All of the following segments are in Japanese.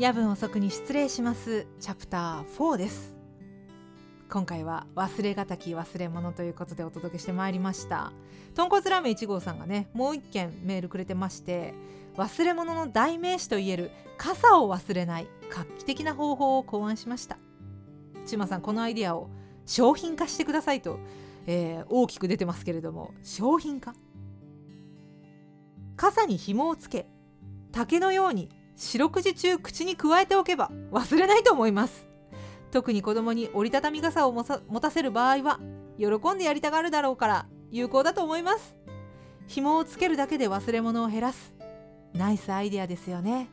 夜分遅くに失礼します。チャプター4です。今回は忘れがたき忘れ物ということでお届けしてまいりました。豚骨ラーメン1号さんがねもう一件メールくれてまして忘れ物の代名詞といえる傘を忘れない画期的な方法を考案しました。ちまさんこのアイディアを商品化してくださいと、えー、大きく出てますけれども商品化。傘に紐をつけ竹のように四六時中口に加えておけば忘れないと思います。特に子供に折りたたみ傘を持たせる場合は喜んでやりたがるだろうから有効だと思います。紐をつけるだけで忘れ物を減らす。ナイスアイデアですよね。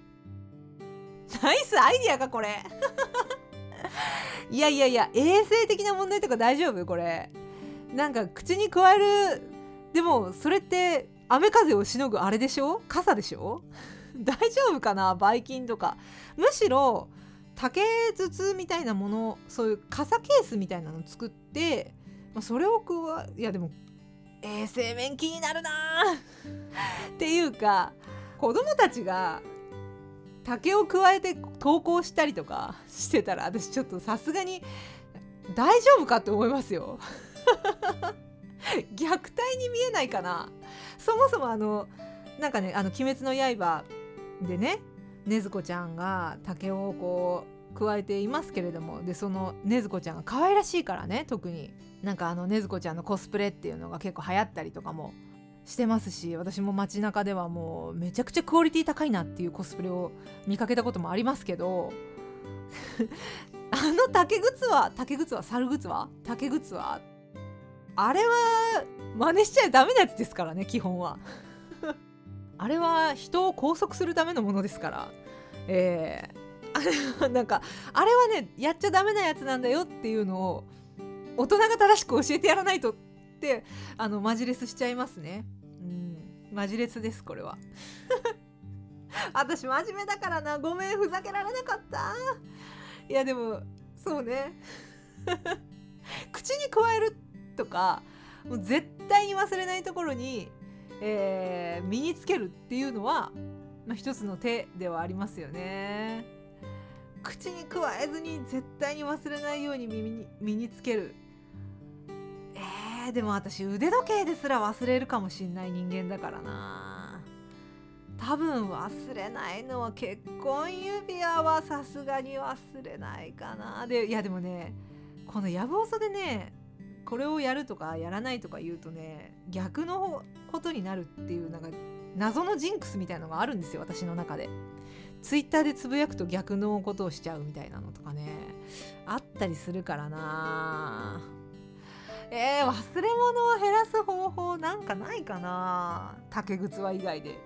ナイスアイデアかこれ。いやいやいや衛生的な問題とか大丈夫？これ。なんか口に加えるでもそれって雨風をしのぐあれでしょ？傘でしょ？大丈夫かな？ばい菌とか。むしろ竹筒みたいなものそういう傘ケースみたいなの作って、まあ、それを加えいやでも衛生面気になるな っていうか子供たちが竹を加えて投稿したりとかしてたら私ちょっとさすがに大丈夫かって思いますよ。虐待に見えないかな。そもそもあのなんかね「あの鬼滅の刃」でね禰豆子ちゃんが竹をこう加えていますけれどもでその禰豆子ちゃんが可愛らしいからね特に。なんかあの禰豆子ちゃんのコスプレっていうのが結構流行ったりとかもしてますし私も街中ではもうめちゃくちゃクオリティ高いなっていうコスプレを見かけたこともありますけど あの竹靴は竹靴は猿靴は？竹靴は？あれは真似しちゃダメなやつですからね基本は。あれは人を拘束するためのものですから。えー、なんかあれはねやっちゃダメなやつなんだよっていうのを大人が正しく教えてやらないとってあのマジレスしちゃいますね。うん。マジレスですこれは。私真面目だからな。ごめんふざけられなかった。いやでもそうね。口に加えるとかもう絶対に忘れないところに、えー、身につけるっていうのは、まあ、一つの手ではありますよね。口に加えずに絶対に忘れないように身に身につける。え、でも私腕時計ですら忘れるかもしんない人間だからな。多分忘れないのは結婚指輪はさすがに忘れないかなでいやでもねこのやぶおそでねこれをやるとかやらないとか言うとね逆のことになるっていうなんか謎のジンクスみたいのがあるんですよ私の中で。ツイッターでつぶやくと逆のことをしちゃうみたいなのとかね。あったりするからな。えー、忘れ物を減らす方法なんかないかな。竹靴は以外で。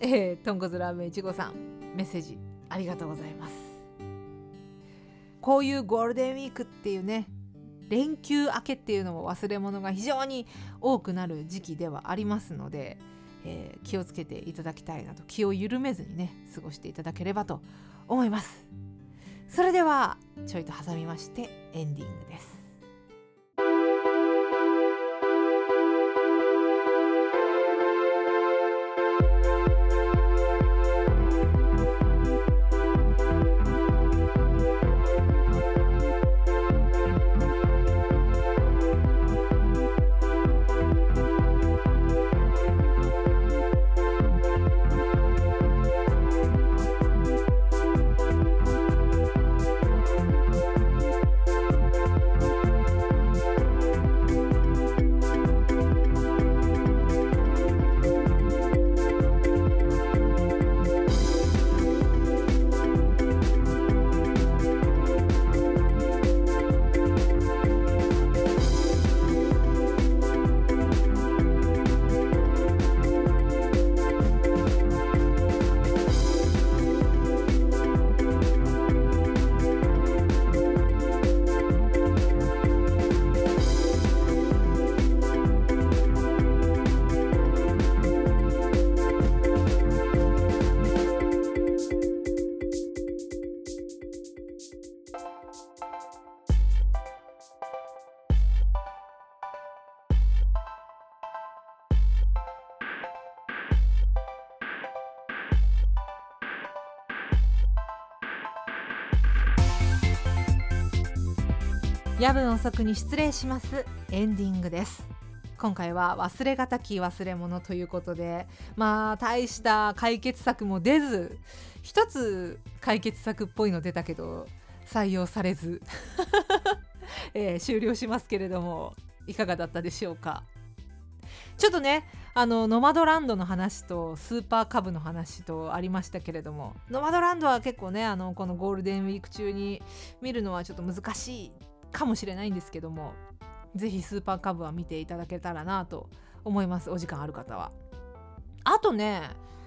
えー、とんこつラーメンいちごさんメッセージありがとうございます。こういうゴールデンウィークってていうね連休明けっていうのも忘れ物が非常に多くなる時期ではありますので、えー、気をつけていただきたいなと気を緩めずにね過ごしていただければと思います。それではちょいと挟みましてエンディングです。夜分遅くに失礼します。エンディングです。今回は忘れがたき忘れ物ということでまあ大した解決策も出ず一つ解決策っぽいの出たけど採用されず、えー、終了しますけれどもいかがだったでしょうか？ちょっとねあのノマドランドの話とスーパーカブの話とありましたけれどもノマドランドは結構ねあのこのゴールデンウィーク中に見るのはちょっと難しいかもしれないんですけども是非スーパーカブは見ていただけたらなと思いますお時間ある方は。あとね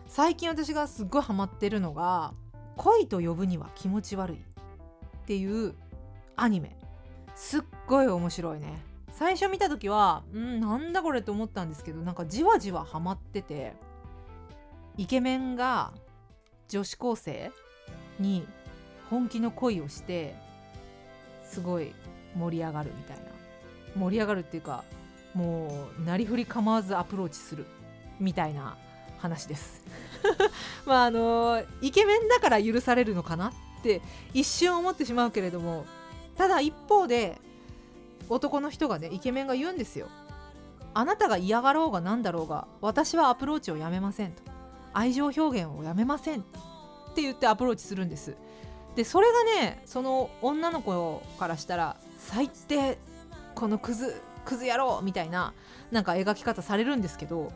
最近私がすっごいハマってるのが「恋と呼ぶには気持ち悪い」っていうアニメ。すっごい面白いね。最初見た時はんなんだこれと思ったんですけどなんかじわじわハマっててイケメンが女子高生に本気の恋をしてすごい盛り上がるみたいな。盛り上がるっていうかもうなりふり構わずアプローチするみたいな話です。まああのイケメンだから許されるのかなって一瞬思ってしまうけれどもただ一方で男の人がねイケメンが言うんですよ。あなたが嫌がろうが何だろうが私はアプローチをやめませんと。愛情表現をやめませんって言ってアプローチするんです。でそれがねその女の子からしたら最低このクズクズ野郎みたいななんか描き方されるんですけど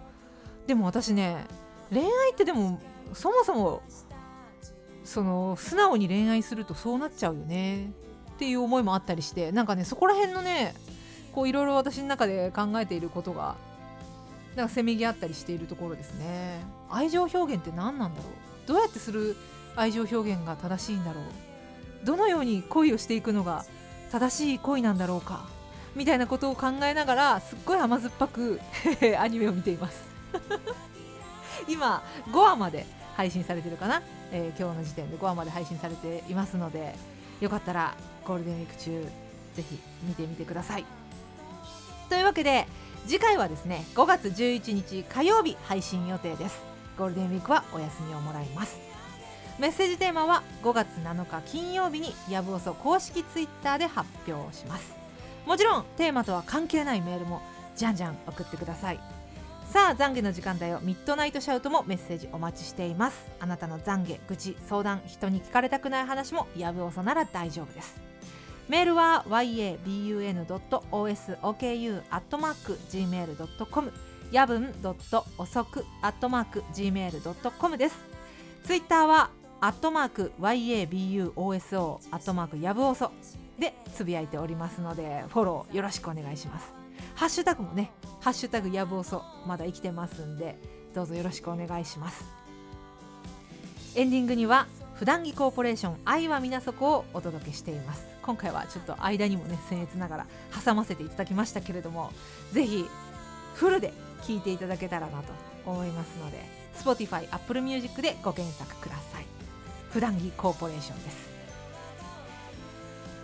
でも私ね恋愛ってでもそもそもその素直に恋愛するとそうなっちゃうよねっていう思いもあったりしてなんかねそこら辺のねこういろいろ私の中で考えていることがなんかせめぎ合ったりしているところですね。愛情表現って何なんだろう？どうやってする愛情表現が正しいんだろう？どのように恋をしていくのが正しい恋なんだろうか？みたいなことを考えながらすっごい甘酸っぱく アニメを見ています。今5話まで配信されてるかな、えー、今日の時点で5話まで配信されていますのでよかったらゴールデンウィーク中ぜひ見てみてください。というわけで次回はですね5月11日火曜日配信予定です。ゴールデンウィークはお休みをもらいます。メッセージテーマは5月7日金曜日にやぶおそ公式ツイッターで発表します。もちろんテーマとは関係ないメールもじゃんじゃん送ってください。さあ懺悔の時間だよ。ミッドナイトシャウトもメッセージお待ちしています。あなたの懺悔愚痴相談人に聞かれたくない話もやぶおそなら大丈夫です。メールは yabun.osoku.gmail.com やぶん遅く .gmail.com です。ツイッターはアットマーク YABUOSO アットマークやぶおそでつぶやいておりますのでフォローよろしくお願いします。ハッシュタグもねハッシュタグやぶおそまだ生きてますんでどうぞよろしくお願いします。エンディングには普段着コーポレーション愛はみなそこをお届けしています。今回はちょっと間にもね僭越ながら挟ませていただきましたけれどもぜひフルで聴いていただけたらなと思いますので Spotify、Apple Music でご検索ください。普段着コーポレーションです。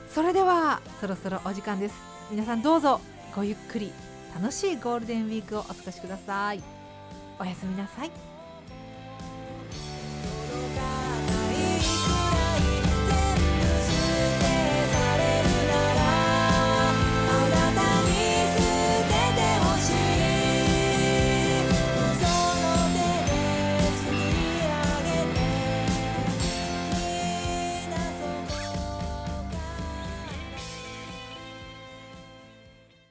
それではそろそろお時間です。皆さんどうぞごゆっくり楽しいゴールデンウィークをお過ごしください。おやすみなさい。